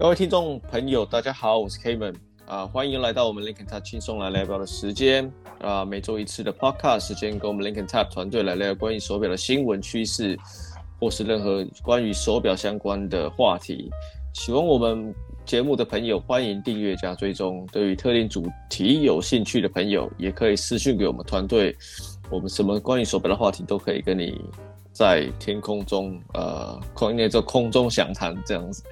各位听众朋友，大家好，我是 Kman 啊，欢迎来到我们 Lincoln Tap 轻松来聊表的时间啊，每周一次的 Podcast 时间，跟我们 Lincoln Tap 团队来聊关于手表的新闻趋势，或是任何关于手表相关的话题。喜欢我们节目的朋友，欢迎订阅加追踪。对于特定主题有兴趣的朋友，也可以私讯给我们团队，我们什么关于手表的话题都可以跟你在天空中呃，空那这空中详谈这样子。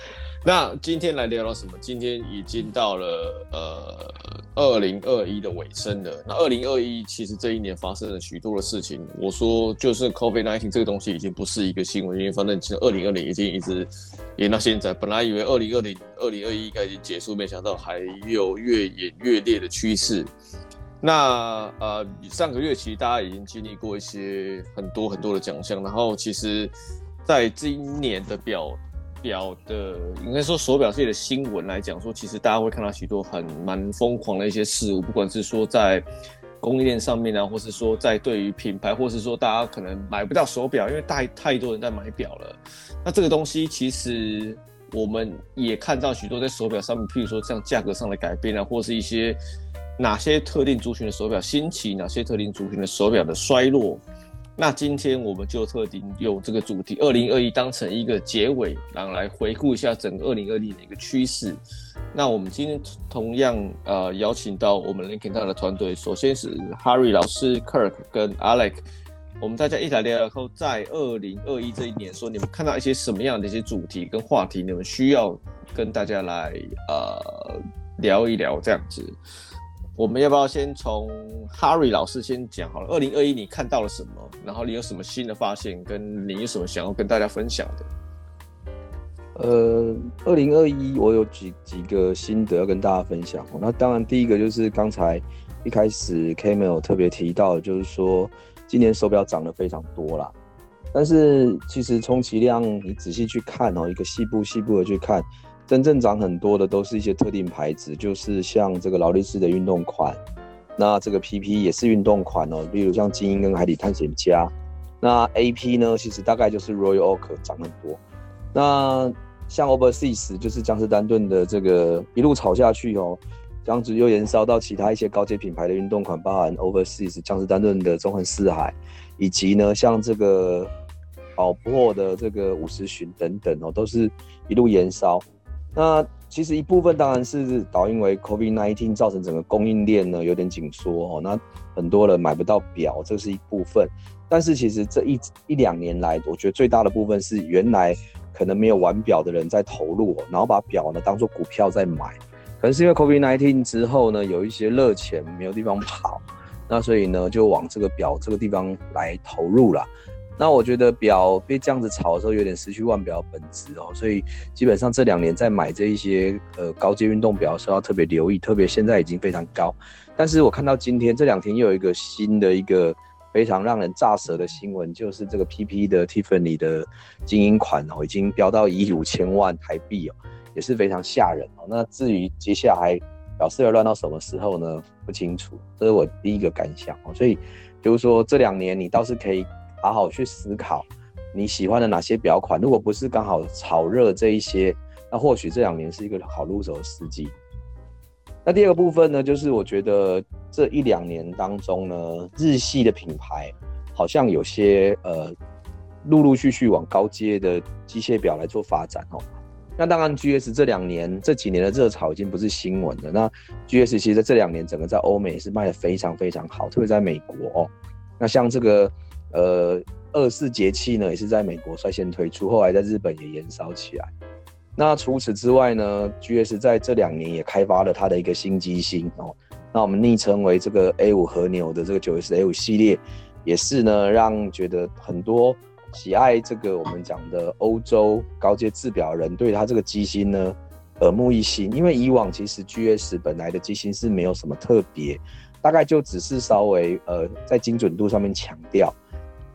那今天来聊聊什么？今天已经到了呃二零二一的尾声了。那二零二一其实这一年发生了许多的事情。我说就是 COVID-19 这个东西已经不是一个新闻，因为反正其实二零二零已经一直演到现在。本来以为二零二零、二零二一应该已经结束，没想到还有越演越烈的趋势。那呃上个月其实大家已经经历过一些很多很多的奖项，然后其实在今年的表。表的应该说手表界的新闻来讲，说其实大家会看到许多很蛮疯狂的一些事物，不管是说在供应链上面啊，或是说在对于品牌，或是说大家可能买不到手表，因为太太多人在买表了。那这个东西其实我们也看到许多在手表上面，譬如说像价格上的改变啊，或是一些哪些特定族群的手表兴起，哪些特定族群的手表的衰落。那今天我们就特定用这个主题，二零二一当成一个结尾，然后来回顾一下整个二零二零的一个趋势。那我们今天同样呃邀请到我们 Linkin 的团队，首先是 Harry 老师、Kirk 跟 Alex，我们大家一起来聊聊后，在二零二一这一年，说你们看到一些什么样的一些主题跟话题，你们需要跟大家来呃聊一聊这样子。我们要不要先从 Harry 老师先讲好了？二零二一你看到了什么？然后你有什么新的发现？跟你有什么想要跟大家分享的？呃，二零二一我有几几个心得要跟大家分享。那当然第一个就是刚才一开始 KMA 有特别提到，就是说今年手表涨得非常多啦。但是其实充其量你仔细去看哦，一个细部细部的去看。真正涨很多的都是一些特定牌子，就是像这个劳力士的运动款，那这个 PP 也是运动款哦，例如像精英跟海底探险家。那 AP 呢，其实大概就是 Royal Oak 涨很多。那像 Overseas 就是江诗丹顿的这个一路炒下去哦，这样子又延烧到其他一些高阶品牌的运动款，包含 Overseas 江诗丹顿的中横四海，以及呢像这个宝珀的这个五十寻等等哦，都是一路延烧。那其实一部分当然是导因为 COVID-19 造成整个供应链呢有点紧缩哦，那很多人买不到表，这是一部分。但是其实这一一两年来，我觉得最大的部分是原来可能没有玩表的人在投入，然后把表呢当做股票在买。可能是因为 COVID-19 之后呢，有一些热钱没有地方跑，那所以呢就往这个表这个地方来投入了。那我觉得表被这样子炒的时候，有点失去腕表本质哦，所以基本上这两年在买这一些呃高阶运动表的时候要特别留意，特别现在已经非常高。但是我看到今天这两天又有一个新的一个非常让人咋舌的新闻，就是这个 PP 的 Tiffany 的精英款哦，已经飙到一亿五千万台币哦，也是非常吓人哦。那至于接下来表示要乱到什么时候呢？不清楚，这是我第一个感想哦。所以就是说这两年你倒是可以。好好去思考你喜欢的哪些表款，如果不是刚好炒热这一些，那或许这两年是一个好入手的时机。那第二个部分呢，就是我觉得这一两年当中呢，日系的品牌好像有些呃，陆陆续续往高阶的机械表来做发展哦。那当然，GS 这两年这几年的热潮已经不是新闻了。那 GS 其实在这两年整个在欧美是卖的非常非常好，特别在美国哦。那像这个。呃，二四节气呢，也是在美国率先推出，后来在日本也延烧起来。那除此之外呢，GS 在这两年也开发了它的一个新机芯哦。那我们昵称为这个 A 五和牛的这个九 S A 五系列，也是呢让觉得很多喜爱这个我们讲的欧洲高阶制表人对它这个机芯呢耳目一新。因为以往其实 GS 本来的机芯是没有什么特别，大概就只是稍微呃在精准度上面强调。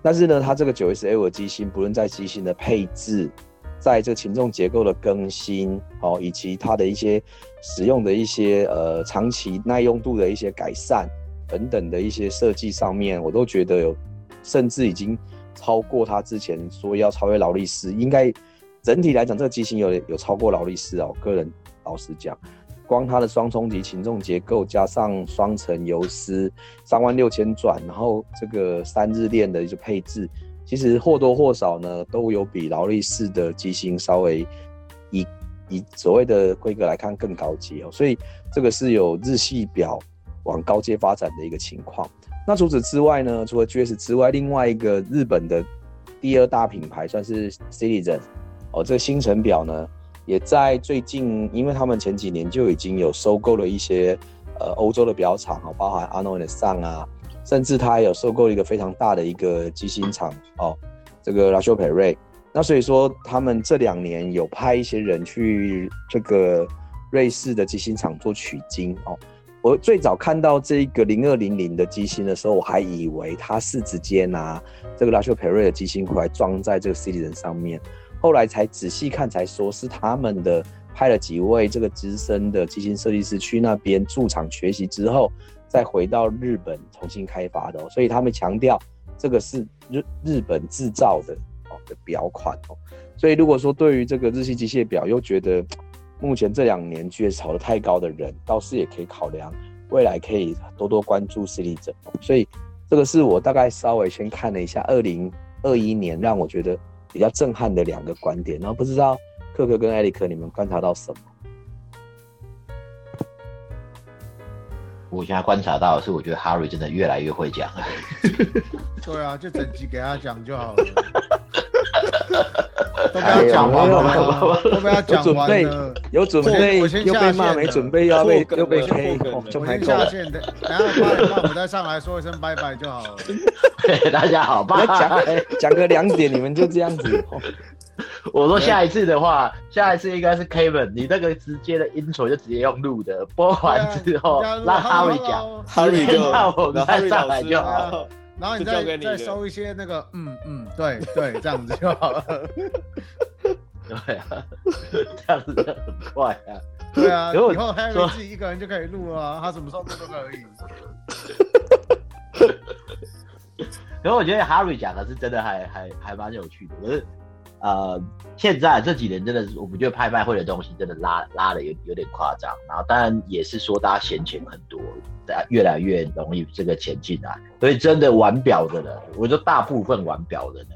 但是呢，它这个九 S L 的机芯，不论在机芯的配置，在这个擒纵结构的更新，哦，以及它的一些使用的一些呃长期耐用度的一些改善等等的一些设计上面，我都觉得有，甚至已经超过它之前说要超越劳力士，应该整体来讲，这个机型有有超过劳力士哦。个人老实讲，光它的双冲击擒纵结构加上双层游丝，三万六千转，然后这个三日链的一个配置，其实或多或少呢都有比劳力士的机芯稍微以以所谓的规格来看更高级哦。所以这个是有日系表往高阶发展的一个情况。那除此之外呢？除了 GS 之外，另外一个日本的第二大品牌算是 Citizen 哦，这个星辰表呢，也在最近，因为他们前几年就已经有收购了一些呃欧洲的表厂哦，包含 Arnault Song 啊，甚至他还有收购一个非常大的一个机芯厂哦，这个 La Chaux-Perret。那所以说，他们这两年有派一些人去这个瑞士的机芯厂做取经哦。我最早看到这个零二零零的机芯的时候，我还以为它是直接拿这个 La Chaux-Perret 的机芯过来装在这个 Citizen 上面，后来才仔细看才说是他们的派了几位这个资深的机芯设计师去那边驻场学习之后，再回到日本重新开发的，所以他们强调这个是日日本制造的哦的表款哦，所以如果说对于这个日系机械表又觉得。目前这两年确实炒得太高的人，倒是也可以考量未来可以多多关注 City Z。所以这个是我大概稍微先看了一下二零二一年让我觉得比较震撼的两个观点，然后不知道克克跟艾利克你们观察到什么？我现在观察到的是，我觉得 Harry 真的越来越会讲了。对啊，就整集给他讲就好了。都不要讲完了，都不要讲完了。有准备又被骂，没准备要被又被 K，，就我先下线的。然后八点半我再上来说一声拜拜就好了。大家好，拜拜。讲讲个两点，你们就这样子。我说下一次的话，下一次应该是 Kevin，你那个直接的 intro 就直接用录的，播完之后让 Harry 讲，Harry 就我们再上来就好。然后你再再收一些那个，嗯嗯，对对，这样子就好了。对啊，这样子就很快啊。对啊，以后 Harry 自己一个人就可以录了啊，他什么时候录都可以。可是我觉得 Harry 讲的是真的还还还蛮有趣的，可是呃，现在这几年真的是，我们觉得拍卖会的东西真的拉拉的有有点夸张，然后当然也是说大家闲钱很多。越来越容易这个前进啊，所以真的玩表的人，我说大部分玩表的人，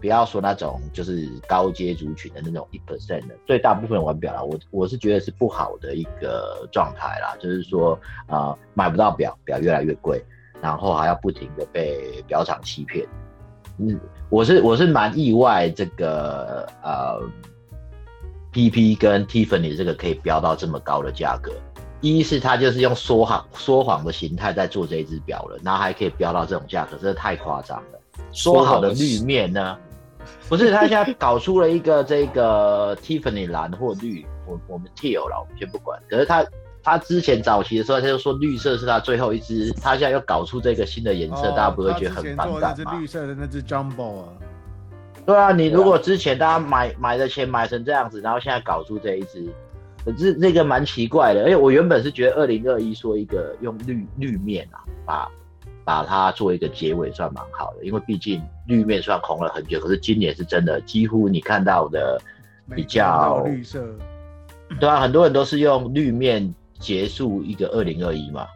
不要说那种就是高阶族群的那种一 percent 的，最大部分玩表啦，我我是觉得是不好的一个状态啦，就是说啊、买不到表，表越来越贵，然后还要不停的被表厂欺骗，嗯，我是我是蛮意外这个呃，PP 跟 Tiffany 这个可以飙到这么高的价格。一是他就是用说谎说谎的形态在做这一只表了，然后还可以标到这种价格，真的太夸张了。说好的绿面呢？不是，他现在搞出了一个这个 Tiffany 蓝或绿，我我们 Teal 了，我们先不管。可是他他之前早期的时候他就说绿色是他最后一只，他现在又搞出这个新的颜色，哦、大家不会觉得很反感吗？是绿色的那只 Jumbo 啊。对啊，你如果之前大家买买的钱买成这样子，然后现在搞出这一只。这这个蛮奇怪的，而且我原本是觉得二零二一说一个用绿绿面啊，把把它做一个结尾算蛮好的，因为毕竟绿面算红了很久，可是今年是真的几乎你看到的比较绿色，对啊，很多人都是用绿面结束一个二零二一嘛，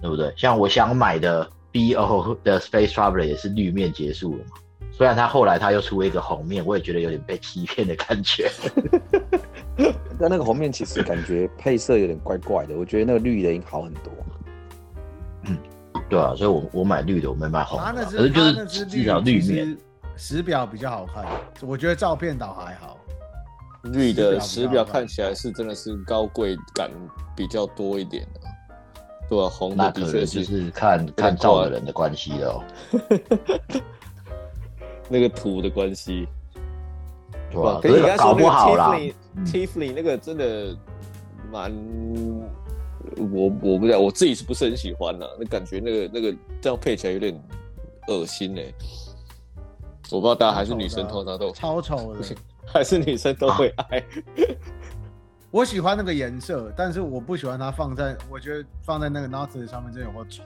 对不对？像我想买的 BO 的 Space Traveler 也是绿面结束了嘛，虽然他后来他又出了一个红面，我也觉得有点被欺骗的感觉。但那个红面其实感觉配色有点怪怪的，我觉得那个绿的应该好很多。嗯，对啊，所以我我买绿的，我没买红的。它那只，可是就是至少绿面实表比较好看，我觉得照片倒还好。绿的实表看起来是真的是高贵感比较多一点的，对啊，红的的确就是看看照的人的关系哦。那个图的关系。对吧？可是搞不好啦。Tiffany 那个真的蛮，我我不知道，我自己是不是很喜欢的？那感觉那个那个这样配起来有点恶心哎。我不知道大家还是女生通常都超丑的，还是女生都会爱。我喜欢那个颜色，但是我不喜欢它放在，我觉得放在那个 Nautilus 上面真的有够丑。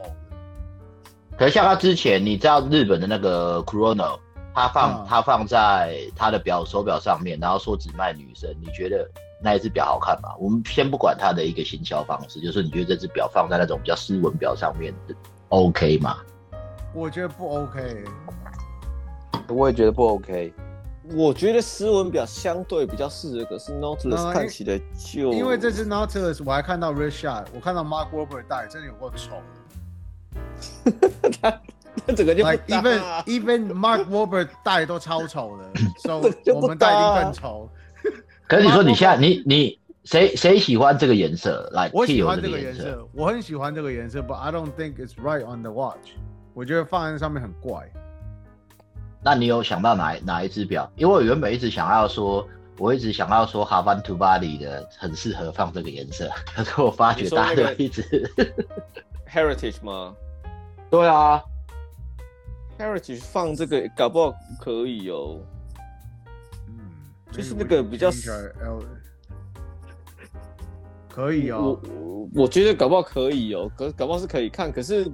可是像他之前，你知道日本的那个 Chrono。他放、嗯、他放在他的表手表上面，然后说只卖女生，你觉得那一只表好看吗？我们先不管他的一个行销方式，就是你觉得这只表放在那种比较斯文表上面，OK 吗？我觉得不 OK。我也觉得不 OK。我觉得斯文表相对比较适合，可是 Nautilus 看起来就因为这只 Nautilus 我还看到 Richard，我看到 Mark Wahlberg 戴，真的有够丑。他他整个就不搭、啊 like、even even Mark Wahlberg 戴都超丑的，so 我们戴一定更丑。可是你说你现在你你谁谁喜欢这个颜色？来，我喜欢这个颜色，我很喜欢这个颜色，but I don't think it's right on the watch。我觉得放在上面很怪。那你有想到哪哪一只表？因为我原本一直想要说，我一直想要说 Havan Tuvali 的很适合放这个颜色，可是我发觉大家都一直 Heritage 吗？对啊，Heritage 放这个搞不好可以哦。嗯，就是那个比较可以哦。我我觉得搞不好可以哦，可搞不好是可以看，可是。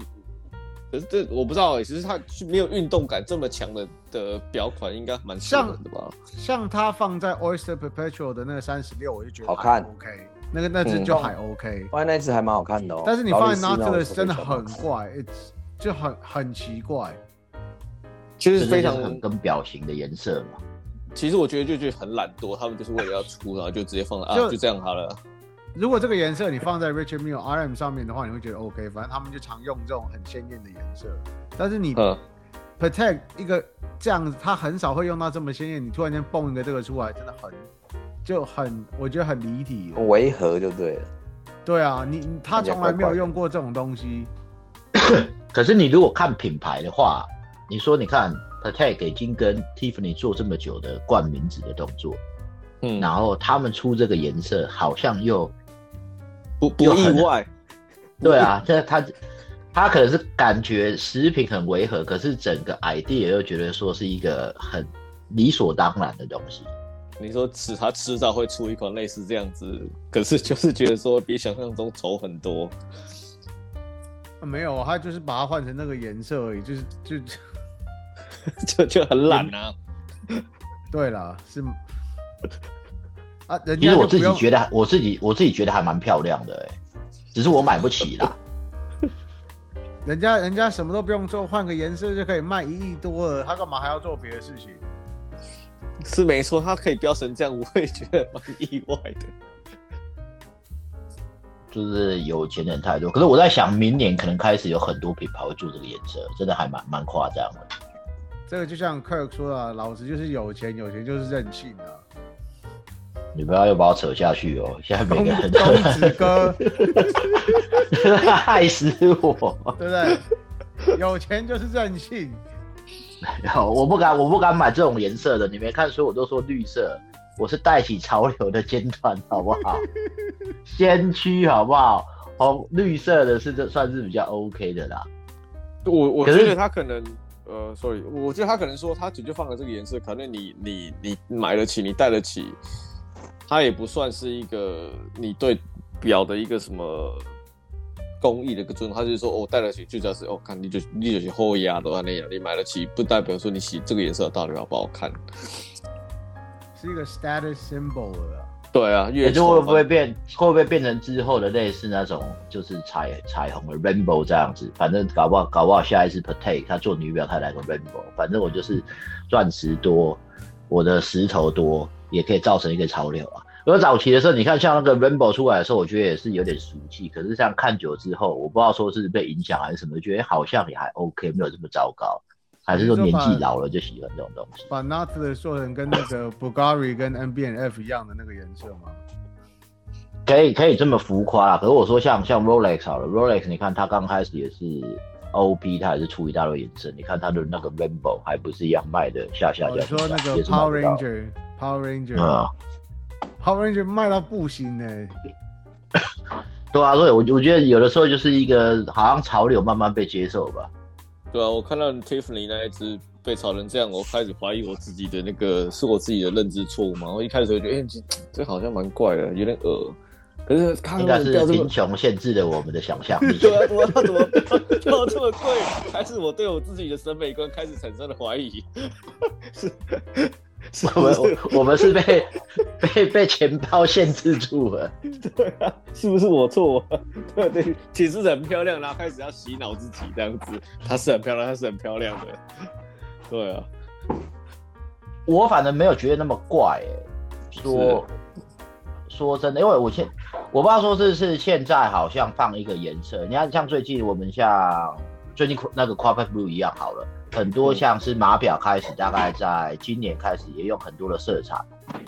可是这我不知道哎、欸，其实它没有运动感这么强的的表款，应该蛮像的吧？像它放在 Oyster Perpetual 的那个三十六，我就觉得 OK, 好看，OK，那个那只就还 OK，放、嗯、那只还蛮好看的哦。但是你放在 Nautilus 真的很怪，就很很奇怪，其实非常很跟表型的颜色嘛。其实我觉得就觉得很懒惰，他们就是为了要出，然后就直接放了啊，就这样好了。如果这个颜色你放在 Richard Mille RM 上面的话，你会觉得 OK。反正他们就常用这种很鲜艳的颜色。但是你 Protect 一个这样子，他很少会用到这么鲜艳。你突然间蹦一个这个出来，真的很就很，我觉得很离题，违和就对了。对啊，你他从来没有用过这种东西。可是你如果看品牌的话，你说你看 Patek 已经跟 Tiffany 做这么久的冠名子的动作，嗯，然后他们出这个颜色，好像又。不不意外，对啊，这他他可能是感觉食品很违和，可是整个 idea 又觉得说是一个很理所当然的东西。你说吃他迟早会出一款类似这样子，可是就是觉得说比想象中丑很多。啊、没有，他就是把它换成那个颜色而已，就是就 就 就很懒啊。对啦，是。啊，其实我自己觉得，我自己我自己觉得还蛮漂亮的只是我买不起啦。人家人家什么都不用做，换个颜色就可以卖一亿多了，他干嘛还要做别的事情？是没错，他可以飙成这样，我也觉得蛮意外的。就是有钱人太多，可是我在想，明年可能开始有很多品牌会做这个颜色，真的还蛮蛮夸张的。这个就像 Kirk 说的，老子就是有钱，有钱就是任性啊。你不要又把我扯下去哦！现在每个人都公子哥，害死我，对不对？有钱就是任性。我不敢，我不敢买这种颜色的。你没看，所以我都说绿色。我是带起潮流的尖端，好不好？先驱，好不好？红绿色的是这算是比较 OK 的啦。我我觉得他可能，呃，sorry，我觉得他可能说他直接放了这个颜色，可能你你你买得起，你戴得起。它也不算是一个你对表的一个什么工艺的一个尊重，他就是说哦，戴得起就叫是哦，看你就你就是后压的话那样，你买得起不代表说你洗这个颜色到底好不好看，是一个 status symbol 了。对啊，也就会不会变会不会变成之后的类似那种就是彩彩虹的 rainbow 这样子？反正搞不好搞不好下一次 Patek 他做女表他来个 rainbow，反正我就是钻石多，我的石头多。也可以造成一个潮流啊。而早期的时候，你看像那个 Rainbow 出来的时候，我觉得也是有点俗气。可是像看久之后，我不知道说是被影响还是什么，觉得好像也还 OK，没有这么糟糕。还是说年纪老了就喜欢这种东西？把 Nautilus 做成跟那个 Bulgari 跟 NBNF 一样的那个颜色吗？可以，可以这么浮夸啊。可是我说像像 Rolex 好了，Rolex 你看它刚开始也是 OP，它也是出一大堆颜色。你看它的那个 Rainbow 还不是一样卖的下下架。你说那个 Power Ranger。Power Ranger，啊，Power Ranger 卖到不行呢。对啊，所以我我觉得有的时候就是一个好像潮流慢慢被接受吧。对啊，我看到 Tiffany 那一只被炒成这样，我开始怀疑我自己的那个是我自己的认知错误嘛。我一开始就觉得，哎、欸，这好像蛮怪的，有点恶。可是应该是贫穷限制了我们的想象力。对啊，我要怎么跳这么贵？还是我对我自己的审美观开始产生了怀疑？我们我们是被 被被钱包限制住了。对啊，是不是我错？对对，其实很漂亮，然后开始要洗脑自己这样子。她是很漂亮，她是很漂亮的。对啊，我反正没有觉得那么怪说。说真的，因为我现我不知道说这是现在好像放一个颜色，你看像最近我们像最近那个 Corvette Blue 一样好了，很多像是码表开始，大概在今年开始也用很多的色彩，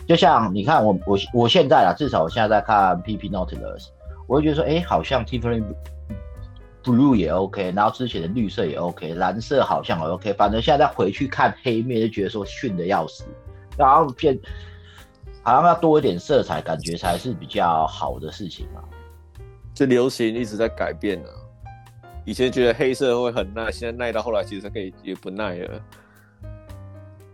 就像你看我我我现在啊，至少我现在在看 PP Nautilus，我会觉得说，哎、欸，好像 Tiffany Blue 也 OK，然后之前的绿色也 OK，蓝色好像也 OK，反正现在再回去看黑面就觉得说逊的要死，然后变。好像要多一点色彩，感觉才是比较好的事情嘛。这流行一直在改变呢。以前觉得黑色会很耐，现在耐到后来其实可以也不耐了。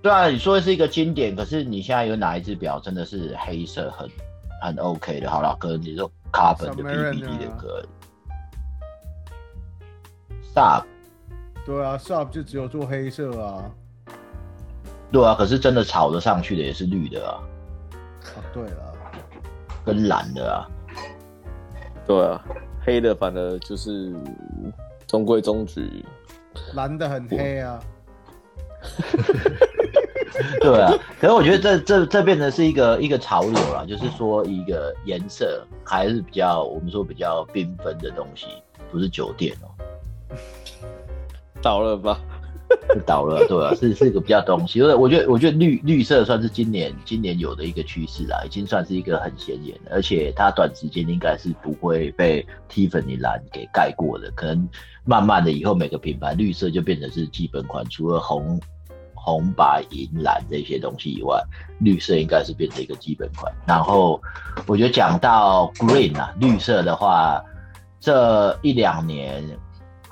对啊，你说的是一个经典，可是你现在有哪一只表真的是黑色很很 OK 的？好了，哥，你说 Carbon 的 BBD 的歌，Sub。对啊，Sub 就只有做黑色啊。对啊，可是真的炒得上去的也是绿的啊。哦、对了，跟蓝的啊，对啊，黑的反而就是中规中矩，蓝的很黑啊，对啊，可是我觉得这这这变成是一个一个潮流了，就是说一个颜色还是比较我们说比较缤纷的东西，不是酒店哦，倒了吧。倒了，对啊，是是一个比较东西，因为我觉得我觉得绿绿色算是今年今年有的一个趋势啦，已经算是一个很显眼的，而且它短时间应该是不会被 Tiffany 蓝给盖过的，可能慢慢的以后每个品牌绿色就变成是基本款，除了红红白银蓝这些东西以外，绿色应该是变成一个基本款。然后我觉得讲到 Green 啊，绿色的话，这一两年。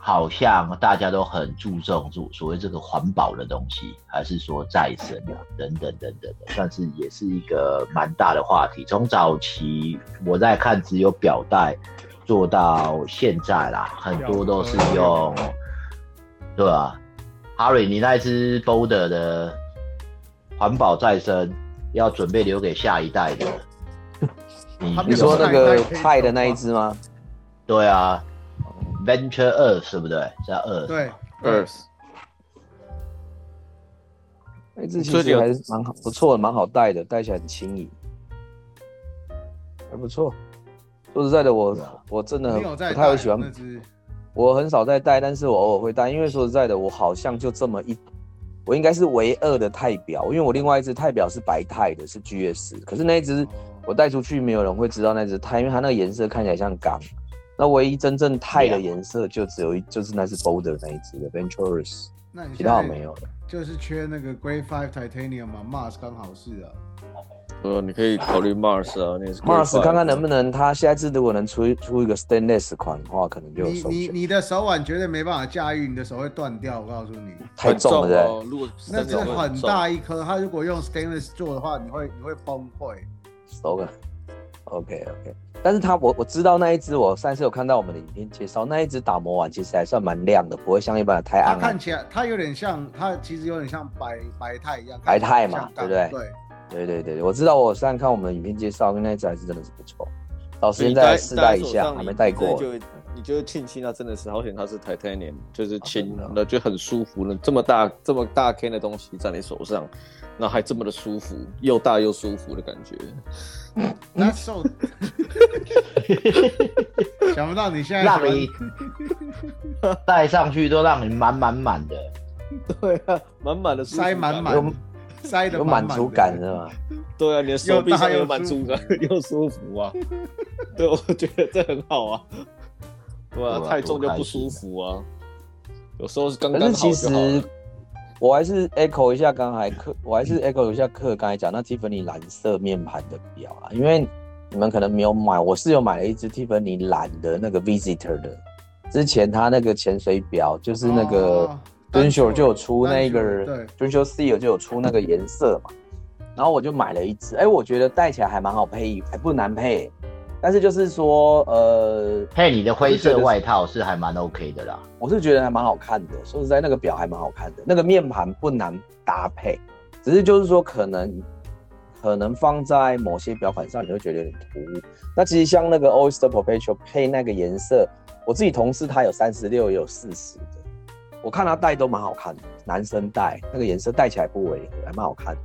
好像大家都很注重做所谓这个环保的东西，还是说再生啊，等等等等的，算是也是一个蛮大的话题。从早期我在看只有表带，做到现在啦，很多都是用，对吧？Harry，你那只 Boulder 的环保再生要准备留给下一代的。你你说那个钛的那一只吗？对啊。Venture Earth 对不对？叫 Earth。对，Earth。那只其实还是蛮好，不错的，蛮好戴的，戴起来很轻盈，还不错。说实在的，我我真的不太会喜欢。我很少在戴，但是我偶尔会戴，因为说实在的，我好像就这么一，我应该是唯二的钛表，因为我另外一只钛表是白钛的，是 GS，可是那一只我带出去，没有人会知道那只钛，因为它那个颜色看起来像钢。那唯一真正钛的颜色就只有一，就是那是 Boulder 那一只的 Venturous，其他没有了。就是缺那个 Grade Five Titanium 嘛，Mars 刚好是啊。呃，你可以考虑 Mars 啊，那是 Mars 看看能不能，他下一次如果能出出一个 Stainless 款的话，可能就。你你你的手腕绝对没办法驾驭，你的手会断掉，我告诉你。太重了，哦，如果那是很大一颗，他如果用 Stainless 做的话，你会你会崩溃。收了。OK OK。但是它我我知道那一只，我上次有看到我们的影片介绍，那一只打磨完其实还算蛮亮的，不会像一般的太暗，它看起来它有点像，它其实有点像白白钛一样。白钛嘛，对不对？对对对对，我知道。我上次看我们的影片介绍，那一只还是真的是不错。老师现在试戴一下，还没戴过。你就你就庆幸它真的是好险，它是 Titanium，就是轻的，就很舒服了。这么大这么大 K 的东西在你手上，然后还这么的舒服，又大又舒服的感觉。那瘦，想不到你现在让你 戴上去都让你满满满的，对啊，满满的塞满满，塞的有满足感是吗？对啊，你的手臂上有满足感又舒服。啊，对，我觉得这很好啊，对啊，太重就不舒服啊，有时候是刚刚好就好。我还是 echo 一下刚才课，我还是 echo 一下课刚才讲那 Tiffany 蓝色面盘的表啊，因为你们可能没有买，我是有买了一只 Tiffany 蓝的那个 Visitor 的，之前他那个潜水表就是那个 Dunhill 就有出那个 Dunhill Seal 就有出那个颜色嘛，然后我就买了一只，哎、欸，我觉得戴起来还蛮好配，还不难配，但是就是说，呃，配你的灰色外套是还蛮 OK 的啦。我是觉得还蛮好看的，说实在，那个表还蛮好看的，那个面盘不难搭配，只是就是说可能可能放在某些表款上你会觉得有点突兀。那其实像那个 Oyster Perpetual 配那个颜色，我自己同事他有三十六也有四十的，我看他戴都蛮好看的，男生戴那个颜色戴起来不违和，还蛮好看的。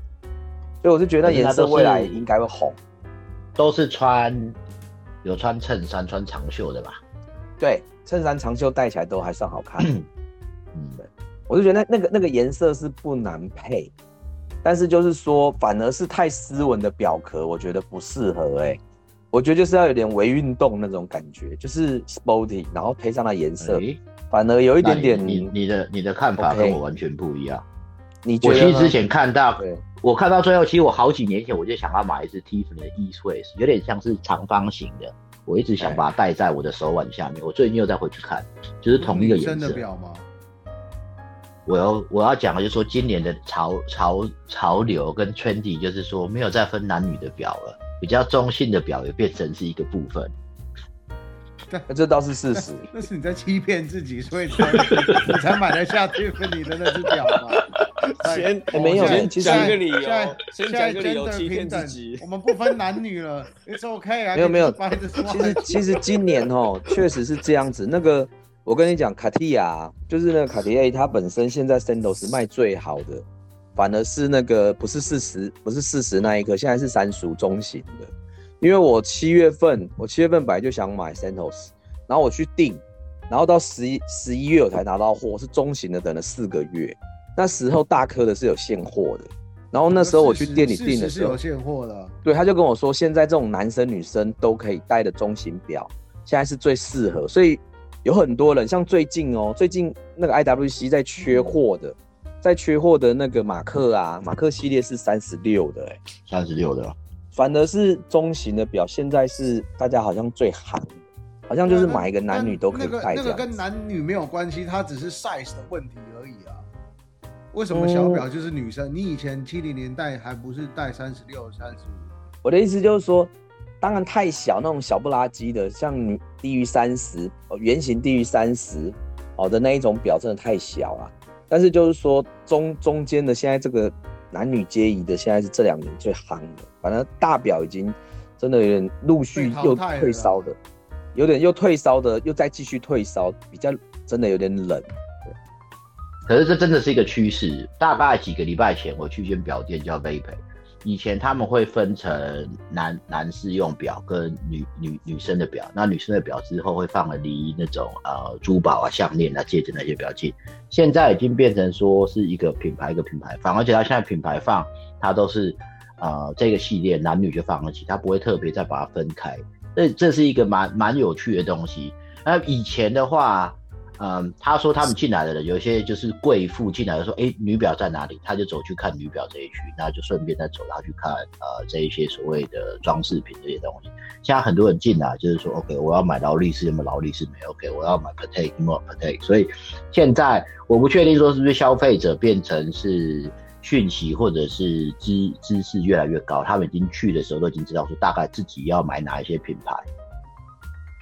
所以我是觉得颜色未来应该会红，都是穿有穿衬衫穿长袖的吧？对。衬衫长袖戴起来都还算好看，嗯，对，我就觉得那那个那个颜色是不难配，但是就是说反而是太斯文的表壳，我觉得不适合哎，我觉得就是要有点微运动那种感觉，就是 sporty，然后配上那颜色，欸，反而有一点点你你的你的看法跟我完全不一样。Okay. 你我其实之前看到，我看到最后，其实我好几年前我就想要买一只 Tiffany 的 East West，有点像是长方形的。我一直想把它戴在我的手腕下面。我最近又再回去看，就是同一个颜色。表吗？我要我要讲的就是说，今年的潮潮潮流跟 trendy，就是说没有再分男女的表了，比较中性的表也变成是一个部分。那这倒是事实。那是你在欺骗自己，所以才你才买得下 Tiffany 的那只表吗？先没有，先讲一个理由，先讲一个理由欺骗自己。我们不分男女了，It's OK 啊。没有没有，其实其实今年哦，确实是这样子。那个我跟你讲，卡地亚就是那个卡地亚，它本身现在 Sandals 卖最好的，反而是那个不是四十，不是四十那一颗，现在是三十五中型的。因为我七月份，我七月份本来就想买 Sandals，然后我去订，然后到十一十一月我才拿到货，是中型的，等了四个月。那时候大颗的是有现货的，然后那时候我去店里订的时候是有现货的，对，他就跟我说，现在这种男生女生都可以戴的中型表，现在是最适合，所以有很多人像最近哦，最近那个 IWC 在缺货的，在缺货的那个马克啊，马克系列是三十六的，哎，三十六的，反而是中型的表，现在是大家好像最夯，好像就是买一个男女都可以戴那个跟男女没有关系，它只是 size 的问题而已啊。为什么小表就是女生？嗯、你以前七零年代还不是戴三十六、三十五？我的意思就是说，当然太小那种小不拉几的，像你低于三十，圆形低于三十，哦的那一种表真的太小了。但是就是说中中间的，现在这个男女皆宜的，现在是这两年最夯的。反正大表已经真的有点陆续又退烧的，有点又退烧的，又再继续退烧，比较真的有点冷。可是这真的是一个趋势。大概几个礼拜前，我去一间表店叫 vaper。以前他们会分成男男士用表跟女女女生的表。那女生的表之后会放了离那种呃珠宝啊、项链啊、戒指那些表近。现在已经变成说是一个品牌一个品牌放，而且它现在品牌放它都是呃这个系列男女就放一起，他不会特别再把它分开。这这是一个蛮蛮有趣的东西。那以前的话。嗯，他说他们进来的人，有些就是贵妇进来的说，哎、女表在哪里？他就走去看女表这一区，那就顺便再走他去看呃这一些所谓的装饰品这些东西。现在很多人进来就是说，OK，我要买劳力士，有没有劳力士没？OK，我要买 Patek，有没有 Patek？所以现在我不确定说是不是消费者变成是讯息或者是知知识越来越高，他们已经去的时候都已经知道说大概自己要买哪一些品牌。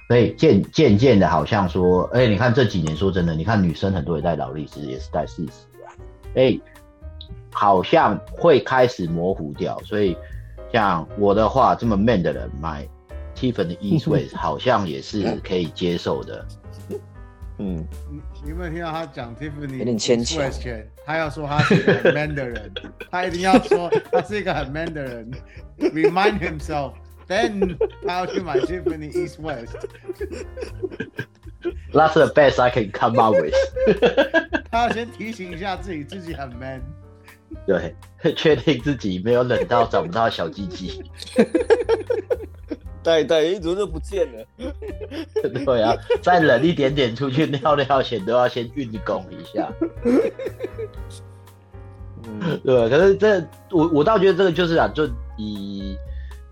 所以渐渐渐的，好像说，哎、欸，你看这几年，说真的，你看女生很多也戴劳力士，也是戴四十啊，哎、欸，好像会开始模糊掉。所以，像我的话，这么 man 的人买 Tiffany West 好像也是可以接受的。嗯，你你有没有听到他讲 Tiffany 有点牵强？他要说他是一个很 man 的人，他一定要说他是一个很 man 的人，remind himself。Then 他要去买 Tiffany East West。That's the best I can come up with。他要先提醒一下自己，自己很 man。对，确定自己没有冷到找不到小鸡鸡。对对，一直都不见了。对啊，再冷一点点出去尿尿前都要先运功一下。嗯，对，可是这我我倒觉得这个就是啊，就以。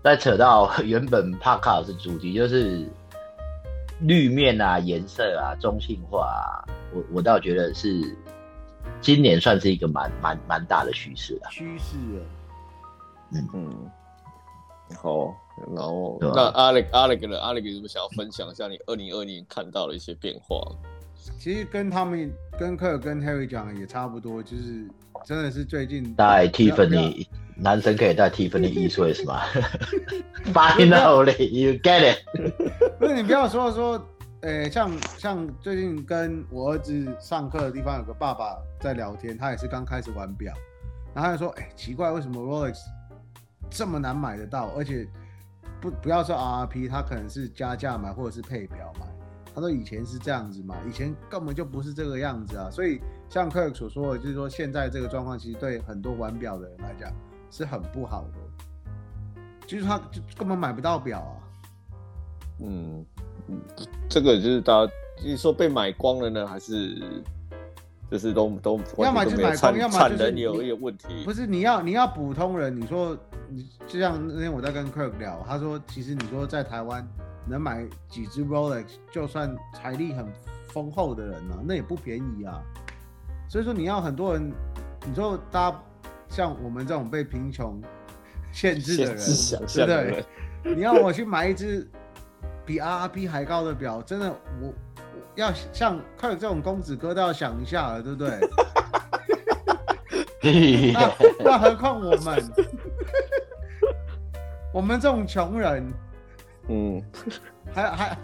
再扯到原本 Podcast 主题，就是绿面啊、颜色啊、中性化啊，我我倒觉得是今年算是一个蛮蛮蛮大的趋势了。趋势啊，嗯嗯，好，然后那 Alex Alex 呢？Alex 有什么想要分享一下你二零二年看到的一些变化？其实跟他们跟克尔跟 Harry 讲的也差不多，就是真的是最近带 Tiffany，男生可以带 Tiffany E-Swiss 吗？Finally you get it。不是你不要说说，诶、欸，像像最近跟我儿子上课的地方有个爸爸在聊天，他也是刚开始玩表，然后他就说，哎、欸，奇怪为什么 Rolex 这么难买得到，而且不不要说 RRP，他可能是加价买或者是配表买。他说以前是这样子嘛，以前根本就不是这个样子啊，所以像 Kirk 所说的，就是说现在这个状况其实对很多玩表的人来讲是很不好的，就是他就根本买不到表啊。嗯，这个就是大家，你说被买光了呢，还是就是都都要么就买空，要么就是有一些问题，不是你要你要普通人，你说你就像那天我在跟 Kirk 聊，他说其实你说在台湾。能买几只 Rolex，就算财力很丰厚的人呢、啊，那也不便宜啊。所以说你要很多人，你说大家像我们这种被贫穷 限制的人，对不对？你要我去买一只比 RRP 还高的表，真的，我要像看这种公子哥都要想一下了，对不对？那那何况我们，我们这种穷人。嗯，还还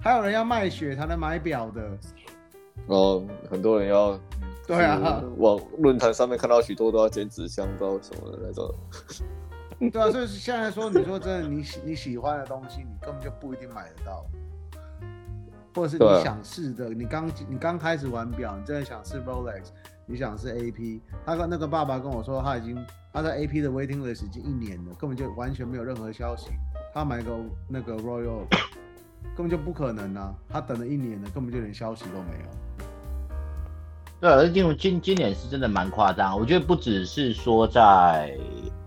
还有人要卖血才能买表的，哦，很多人要，对啊，网论坛上面看到许多都要剪纸箱包什么的那种，对啊，所以现在说，你说真的，你喜你喜欢的东西，你根本就不一定买得到，或者是你想试的，你刚你刚开始玩表，你真的想试 Rolex，你想试 AP，他跟那个爸爸跟我说，他已经他在 AP 的 waiting list 已经一年了，根本就完全没有任何消息。他买个那个 Royal，根本就不可能啊！他等了一年了，根本就连消息都没有。对，而因为今今年是真的蛮夸张。我觉得不只是说在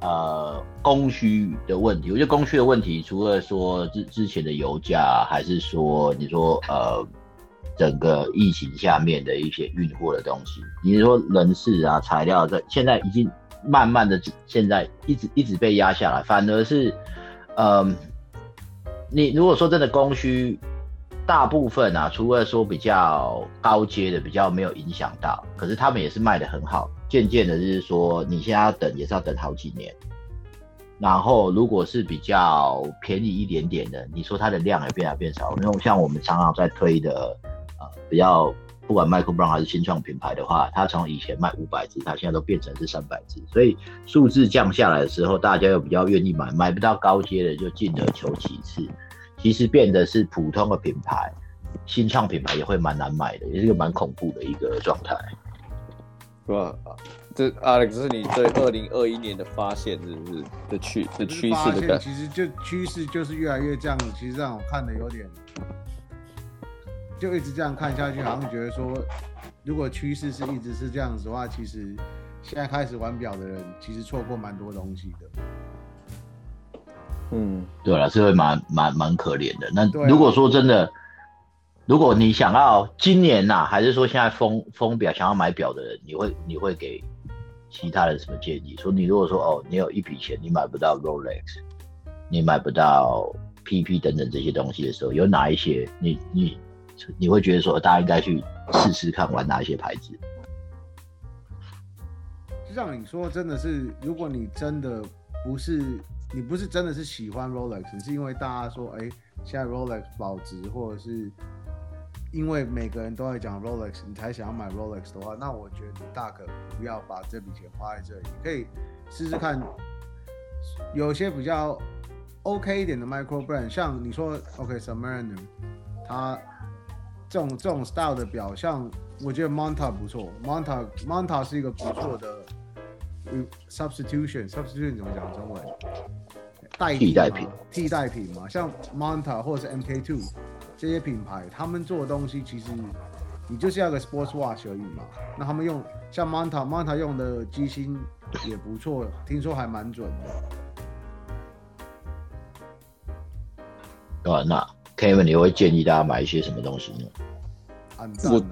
呃供需的问题，我觉得供需的问题，除了说之之前的油价，还是说你说呃整个疫情下面的一些运货的东西，你说人事啊、材料在现在已经慢慢的现在一直一直被压下来，反而是。嗯，你如果说真的供需，大部分啊，除了说比较高阶的比较没有影响到，可是他们也是卖得很好。渐渐的，就是说你现在要等，也是要等好几年。然后如果是比较便宜一点点的，你说它的量也变来变少，因为像我们常常在推的，呃，比较。不管 Michael Brown 还是新创品牌的话，它从以前卖五百只，它现在都变成是三百只，所以数字降下来的时候，大家又比较愿意买，买不到高阶的就进而求其次。其实变得是普通的品牌，新创品牌也会蛮难买的，也是一个蛮恐怖的一个状态。是吧？这 Alex 是你对二零二一年的发现，是不是的趋的趋势的感？其实就趋势就是越来越这样，其实让我看的有点。就一直这样看下去，好像觉得说，如果趋势是一直是这样子的话，其实现在开始玩表的人，其实错过蛮多东西的。嗯，对了，是会蛮蛮蛮可怜的。那如果说真的，啊、如果你想要今年呐、啊，还是说现在封封表想要买表的人，你会你会给其他人什么建议？说你如果说哦，你有一笔钱，你买不到 Rolex，你买不到 PP 等等这些东西的时候，有哪一些你你？你会觉得说，大家应该去试试看玩哪一些牌子？就像你说，真的是，如果你真的不是，你不是真的是喜欢 Rolex，是因为大家说，哎、现在 Rolex 保值，或者是因为每个人都在讲 Rolex，你才想要买 Rolex 的话，那我觉得你大可不要把这笔钱花在这里，你可以试试看，有些比较 OK 一点的 Micro Brand，像你说 OK，Submariner，它。这种这种 style 的表，像我觉得 Monta 不错，Monta Monta 是一个不错的 substitution，substitution 怎么讲中文？代替品，替代品嘛。像 Monta 或者是 MK Two 这些品牌，他们做的东西其实你就是要个 sports watch 而已嘛。那他们用像 Monta，Monta 用的机芯也不错，听说还蛮准的。啊，那。Kevin，你会建议大家买一些什么东西呢？我，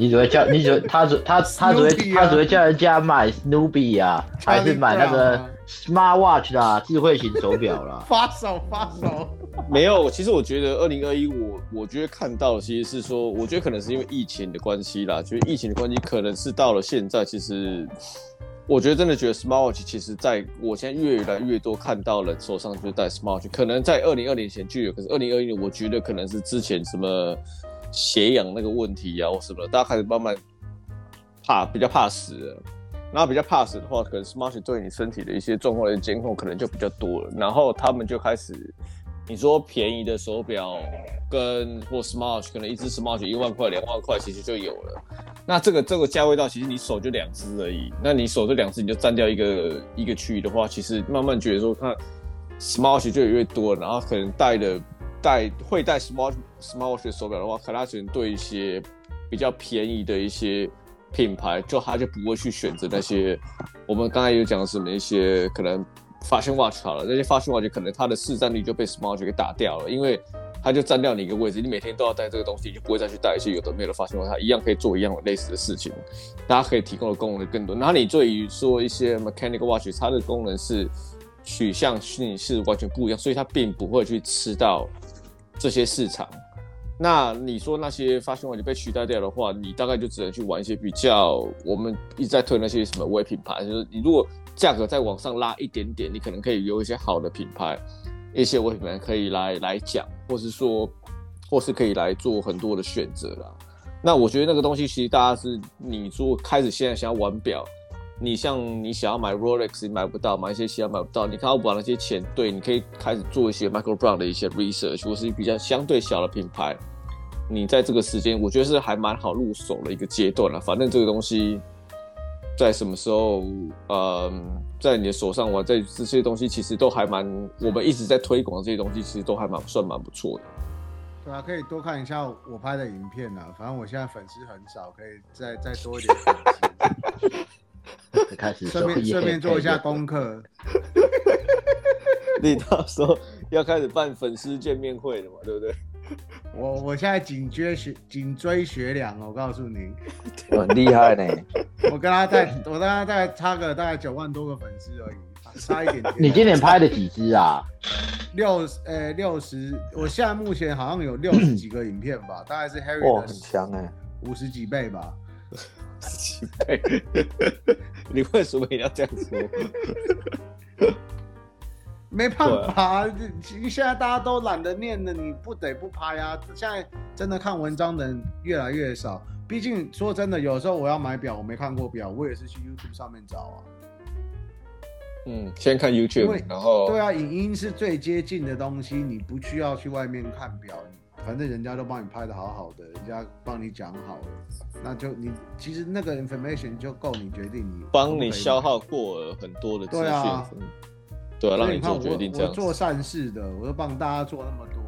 你只会叫，你只会他只他他只会他只会叫人家买 Snoopy 啊，还是买那个 Smart Watch 啦，智慧型手表 啦。发手发手。没有，其实我觉得二零二一，我我觉得看到的其实是说，我觉得可能是因为疫情的关系啦，就是疫情的关系，可能是到了现在，其实我觉得真的觉得 Smart Watch，其实在我现在越来越多看到了手上就戴 Smart Watch，可能在二零二零前就有，可是二零二一年，我觉得可能是之前什么血氧那个问题啊或什么，大家开始慢慢怕，比较怕死，然后比较怕死的话，可能 smart 对你身体的一些状况的监控可能就比较多了，然后他们就开始。你说便宜的手表跟或 smart 可能一只 smart 一万块两万块其实就有了，那这个这个价位到其实你手就两只而已，那你手这两只你就占掉一个一个区域的话，其实慢慢觉得说看 smart 就越多，然后可能戴的戴会戴 Smart Smart Watch 的手表的话，可能他可能对一些比较便宜的一些品牌，就他就不会去选择那些我们刚才有讲什么一些可能。Fashion Watch 好了，那些 Fashion Watch 可能它的市占率就被 Smart Watch 给打掉了，因为它就占掉你一个位置，你每天都要带这个东西，你就不会再去带一些有的没有的 Fashion Watch，它一样可以做一样的类似的事情，大家可以提供的功能更多。那你对于说一些 Mechanical Watch，它的功能是取向性是完全不一样，所以它并不会去吃到这些市场。那你说那些 Fashion Watch 被取代掉的话，你大概就只能去玩一些比较我们一直在推那些什么微品牌，就是你如果。价格再往上拉一点点，你可能可以有一些好的品牌，一些微品牌可以来来讲，或是说，或是可以来做很多的选择啦。那我觉得那个东西其实大家是，你说开始现在想要玩表，你像你想要买 Rolex 你买不到，买一些其他买不到，你看我把那些钱，对，你可以开始做一些 Michael Brown 的一些 research，或是比较相对小的品牌，你在这个时间，我觉得是还蛮好入手的一个阶段了。反正这个东西。在什么时候，呃，在你的手上，我在这些东西其实都还蛮，我们一直在推广这些东西，其实都还蛮算蛮不错的。对啊，可以多看一下我拍的影片啊。反正我现在粉丝很少，可以再再多一点粉丝。开始顺便顺便做一下功课。你到时候要开始办粉丝见面会了嘛，对不对？我我现在紧追学紧追学良，我告诉你，很厉害呢。我跟他在，我跟他在差个大概九万多个粉丝而已，差一点点。你今年拍了几支啊？六呃六十，我现在目前好像有六十几个影片吧，大概是 Harry 的哇，很强哎，五十几倍吧。你为什么也要这样说？没办法，啊、现在大家都懒得念了，你不得不拍啊。现在真的看文章的人越来越少，毕竟说真的，有时候我要买表，我没看过表，我也是去 YouTube 上面找啊。嗯，先看 YouTube，然后对啊，影音是最接近的东西，你不需要去外面看表，反正人家都帮你拍的好好的，人家帮你讲好了，那就你其实那个 information 就够你决定你帮你消耗过了很多的资讯。对啊，让你做决定这样。我做善事的，我就帮大家做那么多。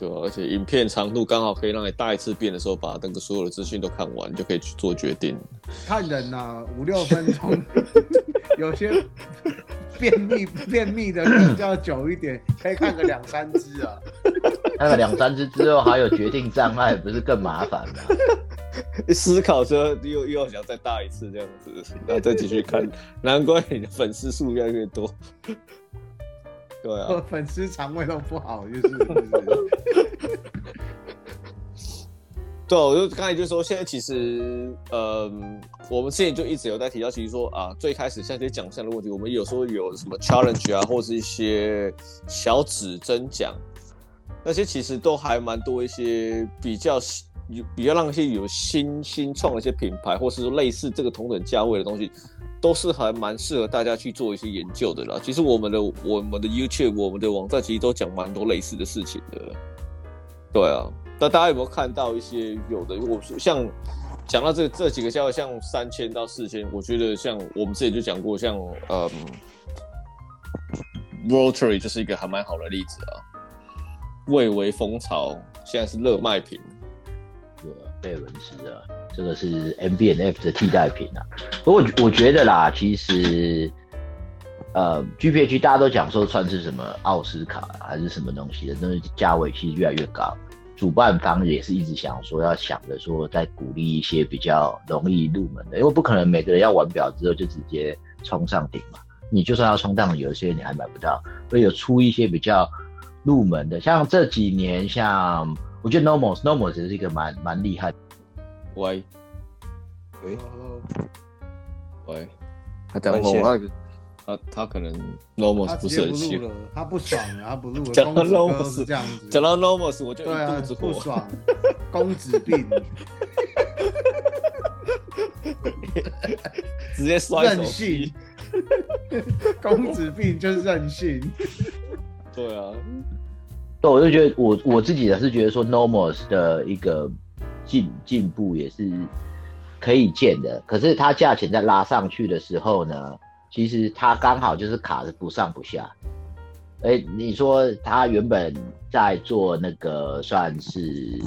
对啊，而且影片长度刚好可以让你大一次变的时候，把那个所有的资讯都看完，就可以去做决定。看人呐、啊，五六分钟，有些便秘便秘的比较久一点，可以看个两三支啊。看了两三支之后还有决定障碍，不是更麻烦吗？思考说又又要想再大一次这样子，然后再继续看，难怪你的粉丝数越来越多。对啊，我 粉丝肠胃都不好，就是。是 对，我就刚才就说，现在其实，呃，我们之前就一直有在提到，其实说啊，最开始像这些奖项的问题，我们有时候有什么 challenge 啊，或是一些小指针奖，那些其实都还蛮多一些比较。有比较让一些有新新创的一些品牌，或是说类似这个同等价位的东西，都是还蛮适合大家去做一些研究的啦。其实我们的我们的 YouTube、我们的网站其实都讲蛮多类似的事情的。对啊，那大家有没有看到一些有的？我像讲到这这几个价位，像三千到四千，我觉得像我们之前就讲过，像嗯，Rotary 就是一个还蛮好的例子啊。蔚为风潮，现在是热卖品。贝伦斯啊，这个是 M B N F 的替代品啊。不过我我觉得啦，其实呃，GPH 大家都讲说算是什么奥斯卡还是什么东西的，那个价位其实越来越高。主办方也是一直想说要想着说再鼓励一些比较容易入门的，因为不可能每个人要玩表之后就直接冲上顶嘛。你就算要冲上，有些你还买不到，所以有出一些比较入门的，像这几年，像我觉得 normals normals 也是一个蛮蛮厉害的。喂。喂。喂，他等我，他他他可能 Nomos 不是很喜欢，他不爽啊，他不录了。讲到 Nomos 这样子，讲到 Nomos 我就一肚子火，不爽，公子病，直接摔手任性。公子病就是任性。对啊，对，我就觉得我我自己也是觉得说，Nomos 的一个进进步也是可以见的。可是它价钱在拉上去的时候呢，其实它刚好就是卡的不上不下。哎、你说它原本在做那个算是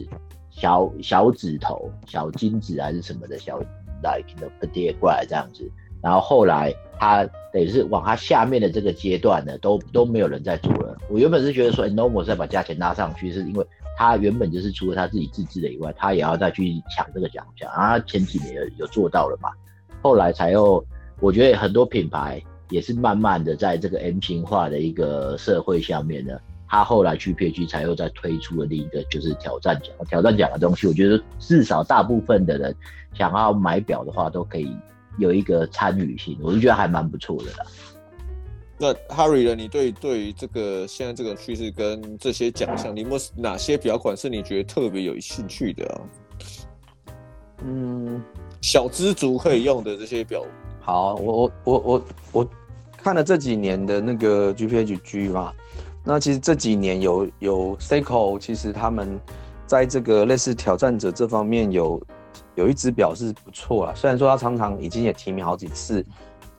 小小指头、小金子还是什么的小 like 的跌过来这样子。然后后来他等于是往他下面的这个阶段呢，都都没有人在做了。我原本是觉得说，Nomos 在把价钱拉上去，是因为他原本就是除了他自己自制的以外，他也要再去抢这个奖项。然后他前几年有有做到了嘛，后来才又，我觉得很多品牌也是慢慢的在这个 M 型化的一个社会下面呢，他后来去 PG 才又再推出了另一个就是挑战奖。挑战奖的东西，我觉得至少大部分的人想要买表的话，都可以。有一个参与性，我就觉得还蛮不错的啦。那 Harry 呢？你对对于这个现在这个趋势跟这些奖项，你有没有哪些表款是你觉得特别有兴趣的啊？嗯，小知足可以用的这些表。好，我我我我我看了这几年的那个 GPHG 嘛，那其实这几年有有 Seiko，其实他们在这个类似挑战者这方面有。有一只表是不错啊，虽然说它常常已经也提名好几次，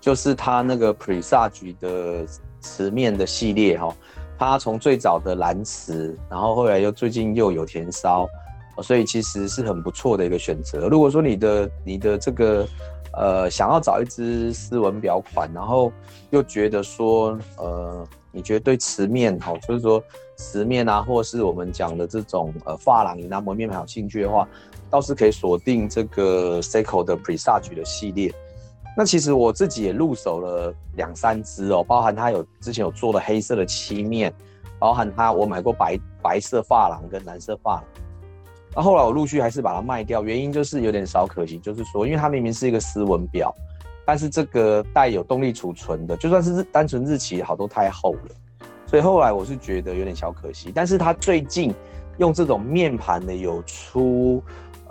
就是它那个 Presage 的瓷面的系列哈，它从最早的蓝瓷，然后后来又最近又有田烧，所以其实是很不错的一个选择。如果说你的你的这个呃想要找一只斯文表款，然后又觉得说呃你觉得对瓷面哈，就是说瓷面啊，或是我们讲的这种呃珐琅以拿膜面盘有兴趣的话。倒是可以锁定这个 Seiko 的 Presage 的系列。那其实我自己也入手了两三只哦，包含它有之前有做的黑色的漆面，包含它我买过白白色发廊跟蓝色发廊。那后来我陆续还是把它卖掉，原因就是有点小可惜，就是说因为它明明是一个斯文表，但是这个带有动力储存的，就算是单纯日期好都太厚了，所以后来我是觉得有点小可惜。但是它最近用这种面盘的有出。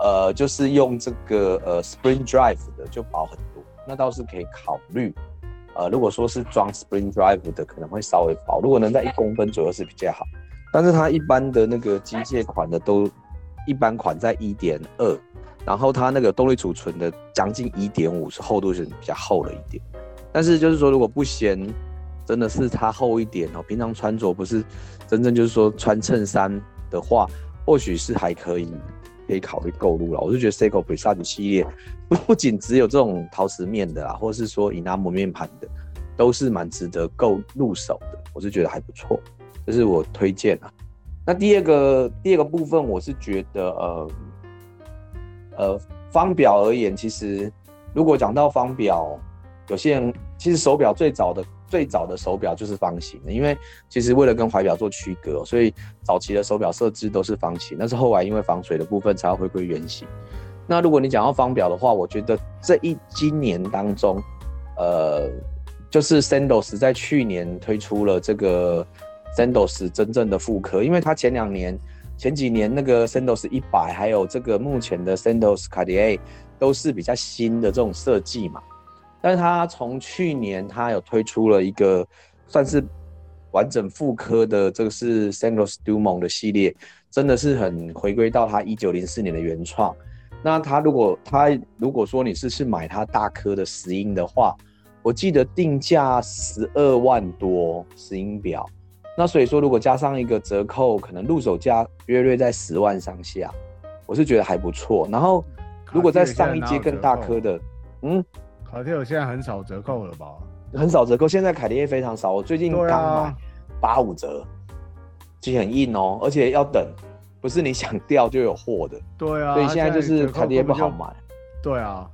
呃，就是用这个呃 Spring Drive 的就薄很多，那倒是可以考虑。呃，如果说是装 Spring Drive 的，可能会稍微薄，如果能在一公分左右是比较好。但是它一般的那个机械款的都一般款在一点二，然后它那个动力储存的将近一点五，是厚度是比较厚了一点。但是就是说，如果不嫌真的是它厚一点哦，平常穿着不是真正就是说穿衬衫的话，或许是还可以。可以考虑购入了，我就觉得 Seiko Presage 系列不不仅只有这种陶瓷面的啦，或者是说 enamel 面盘的，都是蛮值得购入手的，我是觉得还不错，这是我推荐啊。那第二个第二个部分，我是觉得呃呃方表而言，其实如果讲到方表，有些人其实手表最早的。最早的手表就是方形的，因为其实为了跟怀表做区隔，所以早期的手表设置都是方形。但是后来因为防水的部分才要回归圆形。那如果你讲到方表的话，我觉得这一今年当中，呃，就是 Sandos 在去年推出了这个 Sandos 真正的复刻，因为它前两年、前几年那个 Sandos 一百，还有这个目前的 Sandos Cartier 都是比较新的这种设计嘛。但是它从去年，它有推出了一个算是完整复刻的，这个是 Sandos Dumont 的系列，真的是很回归到它一九零四年的原创。那它如果它如果说你是去买它大颗的石英的话，我记得定价十二万多石英表，那所以说如果加上一个折扣，可能入手价约略在十万上下，我是觉得还不错。然后如果再上一阶更大颗的，嗯。卡迪尔现在很少折扣了吧？很少折扣，现在凯迪也非常少。我最近刚买八五折，其实很硬哦，而且要等不是你想掉就有货的。对啊，所以现在就是凯迪也不好买。对啊，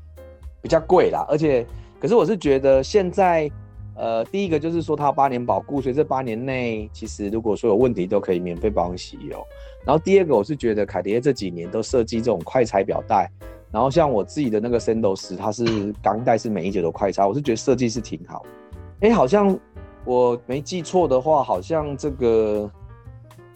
比较贵啦，而且可是我是觉得现在，呃，第一个就是说它八年保固，所以这八年内其实如果说有问题都可以免费保养洗油。然后第二个我是觉得凯迪亚这几年都设计这种快拆表带，然后像我自己的那个 Sandals，它是 钢带是每一节都快插，我是觉得设计是挺好。哎，好像我没记错的话，好像这个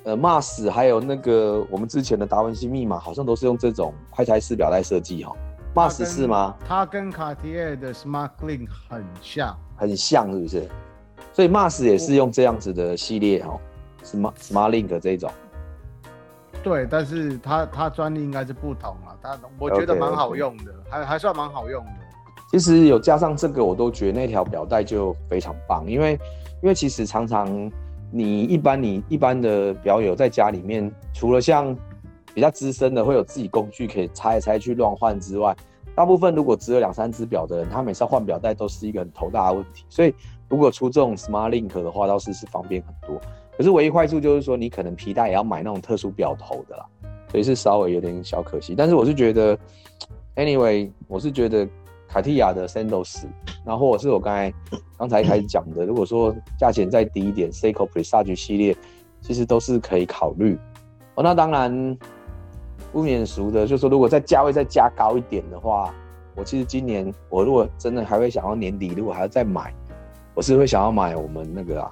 呃 Mars 还有那个我们之前的达文西密码，好像都是用这种快拆式表带设计哈。Mars 是吗？它跟卡地亚的 Smart Link 很像，很像是不是？所以 Mars 也是用这样子的系列哦，Smart Smart Link 这种。对，但是它它专利应该是不同啊，它我觉得蛮好用的，okay, okay. 还还算蛮好用的。其实有加上这个，我都觉得那条表带就非常棒，因为因为其实常常你一般你一般的表友在家里面，除了像比较资深的会有自己工具可以拆一拆去乱换之外，大部分如果只有两三只表的人，他每次换表带都是一个很头大的问题。所以如果出这种 Smart Link 的话，倒是是方便很多。可是唯一坏处就是说，你可能皮带也要买那种特殊表头的啦，所以是稍微有点小可惜。但是我是觉得，Anyway，我是觉得卡地亚的 Sandals，然后或者是我刚才刚才开始讲的，如果说价钱再低一点，Seiko Presage 系列，其实都是可以考虑。哦，那当然。不免俗的，就是说如果在价位再加高一点的话，我其实今年我如果真的还会想要年底，如果还要再买，我是会想要买我们那个啊，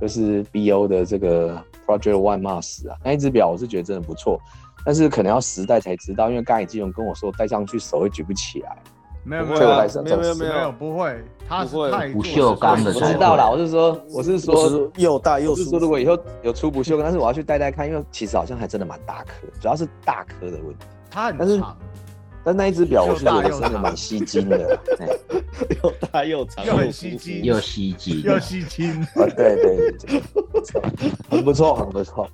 就是 BO 的这个 Project One Mars 啊，那一只表我是觉得真的不错，但是可能要实戴才知道，因为刚才金融跟我说戴上去手会举不起来。没有没有没有没有没有不会，它是太不锈钢的。我知道啦，我是说我是说又大又是说如果以后有出不锈钢，但是我要去戴戴看，因为其实好像还真的蛮大颗，主要是大颗的问题。它很长，但那一只表我是觉得真的蛮吸睛的，又大又长，又很吸睛，又吸睛，又吸睛。啊，对对，很不错，很不错。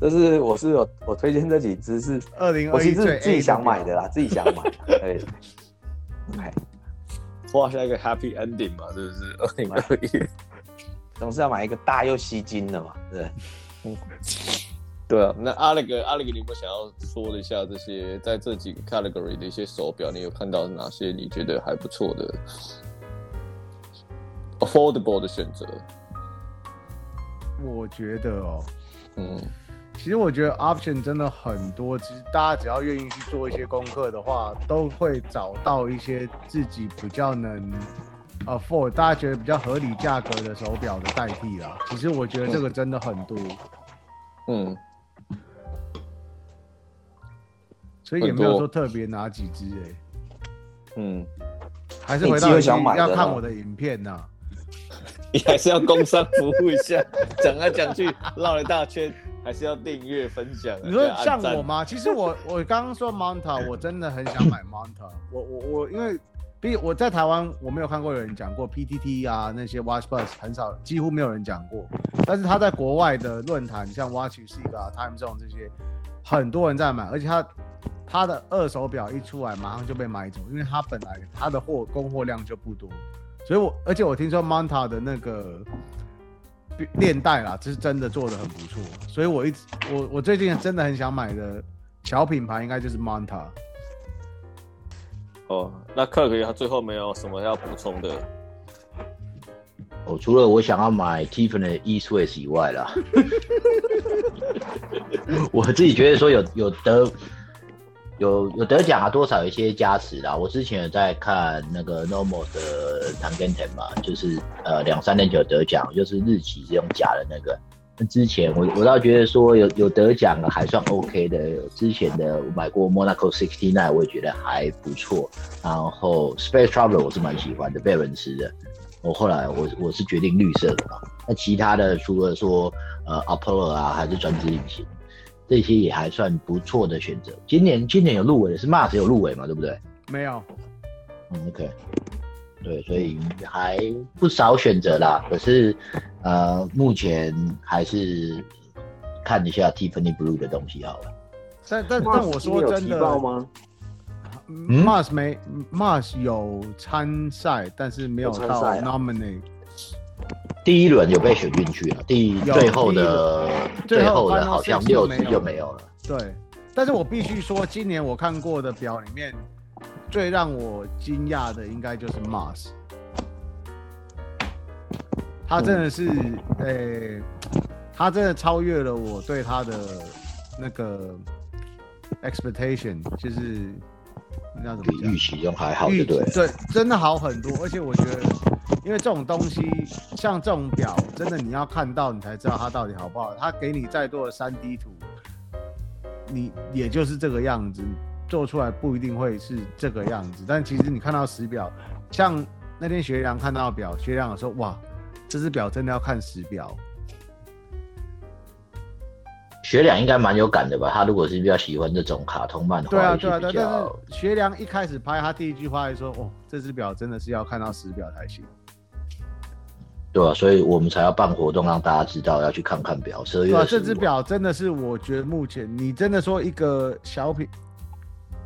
就是我是有我推荐这几只是二零我其实自己想买的啦，自己想买，对。OK，画下一个 Happy Ending 嘛，是不是？二零二一，总是要买一个大又吸睛的嘛，对。嗯，对啊。那阿力哥，阿力哥，你有没有想要说一下这些在这几个 category 的一些手表？你有看到哪些你觉得还不错的 affordable 的选择？我觉得哦，嗯。其实我觉得 option 真的很多，其实大家只要愿意去做一些功课的话，都会找到一些自己比较能 afford，大家觉得比较合理价格的手表的代替啦。其实我觉得这个真的很多，嗯，所以也没有说特别哪几只哎、欸，嗯，还是回到要看我的影片呐、啊，你还是要工商服务一下，讲来讲去绕了一大圈。还是要订阅分享。你说像我吗？其实我我刚刚说 Monta，我真的很想买 Monta。我我我，因为毕竟我在台湾，我没有看过有人讲过 PTT 啊，那些 Watch Plus 很少，几乎没有人讲过。但是他在国外的论坛，像 Watchseek 啊、Time Zone 这些，很多人在买，而且他他的二手表一出来，马上就被买走，因为他本来他的货供货量就不多。所以我而且我听说 Manta 的那个。链带啦，这是真的做的很不错，所以我一直我我最近真的很想买的小品牌应该就是 Manta。哦，那 Kirk 他最后没有什么要补充的？哦，除了我想要买 Tiffany E-Swiss 以外啦，我自己觉得说有有得。有有得奖啊，多少有一些加持啦。我之前有在看那个 Normal 的 Tangenten 嘛，就是呃两三年前有得奖，就是日期是用假的那个。那之前我我倒觉得说有有得奖的还算 OK 的。之前的我买过 Monaco Sixty Nine，我也觉得还不错。然后 Space Traveler 我是蛮喜欢的，贝伦斯的。我后来我我是决定绿色的嘛。那其他的除了说呃 Apollo 啊，还是专职引擎。这些也还算不错的选择。今年今年有入围的是 Mars 有入围嘛？对不对？没有。嗯，OK。对，所以还不少选择啦。可是，呃，目前还是看一下 Tiffany Blue 的东西好了。但但但我说真的吗？Mars 没 Mars 有参赛，但是没有到 nominate。第一轮有被选进去了，第最后的最后的好像六支就没有了。对，但是我必须说，今年我看过的表里面，最让我惊讶的应该就是 Mars，他真的是，诶、嗯欸，他真的超越了我对他的那个 expectation，就是那怎么讲？预期中还好，对对？对，真的好很多，而且我觉得。因为这种东西，像这种表，真的你要看到你才知道它到底好不好。它给你再多的三 D 图，你也就是这个样子，做出来不一定会是这个样子。但其实你看到实表，像那天学良看到表，学良有说：“哇，这只表真的要看实表。”学良应该蛮有感的吧？他如果是比较喜欢这种卡通漫画，对啊对啊对。但是学良一开始拍，他第一句话就说：“哦，这只表真的是要看到实表才行。”对啊，所以我们才要办活动，让大家知道要去看看表。十二月对啊，这只表真的是，我觉得目前你真的说一个小品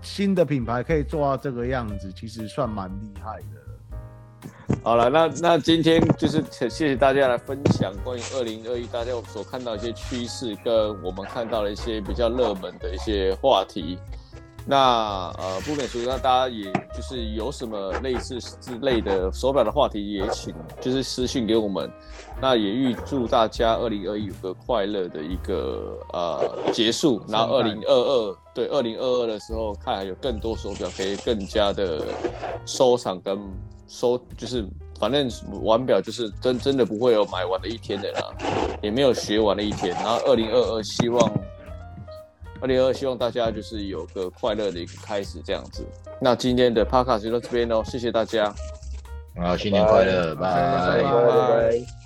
新的品牌可以做到这个样子，其实算蛮厉害的。好了，那那今天就是谢谢大家来分享关于二零二一大家所看到一些趋势，跟我们看到的一些比较热门的一些话题。那呃，不免俗，那大家也就是有什么类似之类的手表的话题，也请就是私信给我们。那也预祝大家二零二一有个快乐的一个呃结束，然后二零二二对二零二二的时候，看还有更多手表可以更加的收藏跟收，就是反正玩表就是真真的不会有买完的一天的啦，也没有学完的一天。然后二零二二希望。二零二二，希望大家就是有个快乐的一个开始，这样子。那今天的 Podcast 就到这边喽，谢谢大家。好，新年快乐，拜拜。拜拜。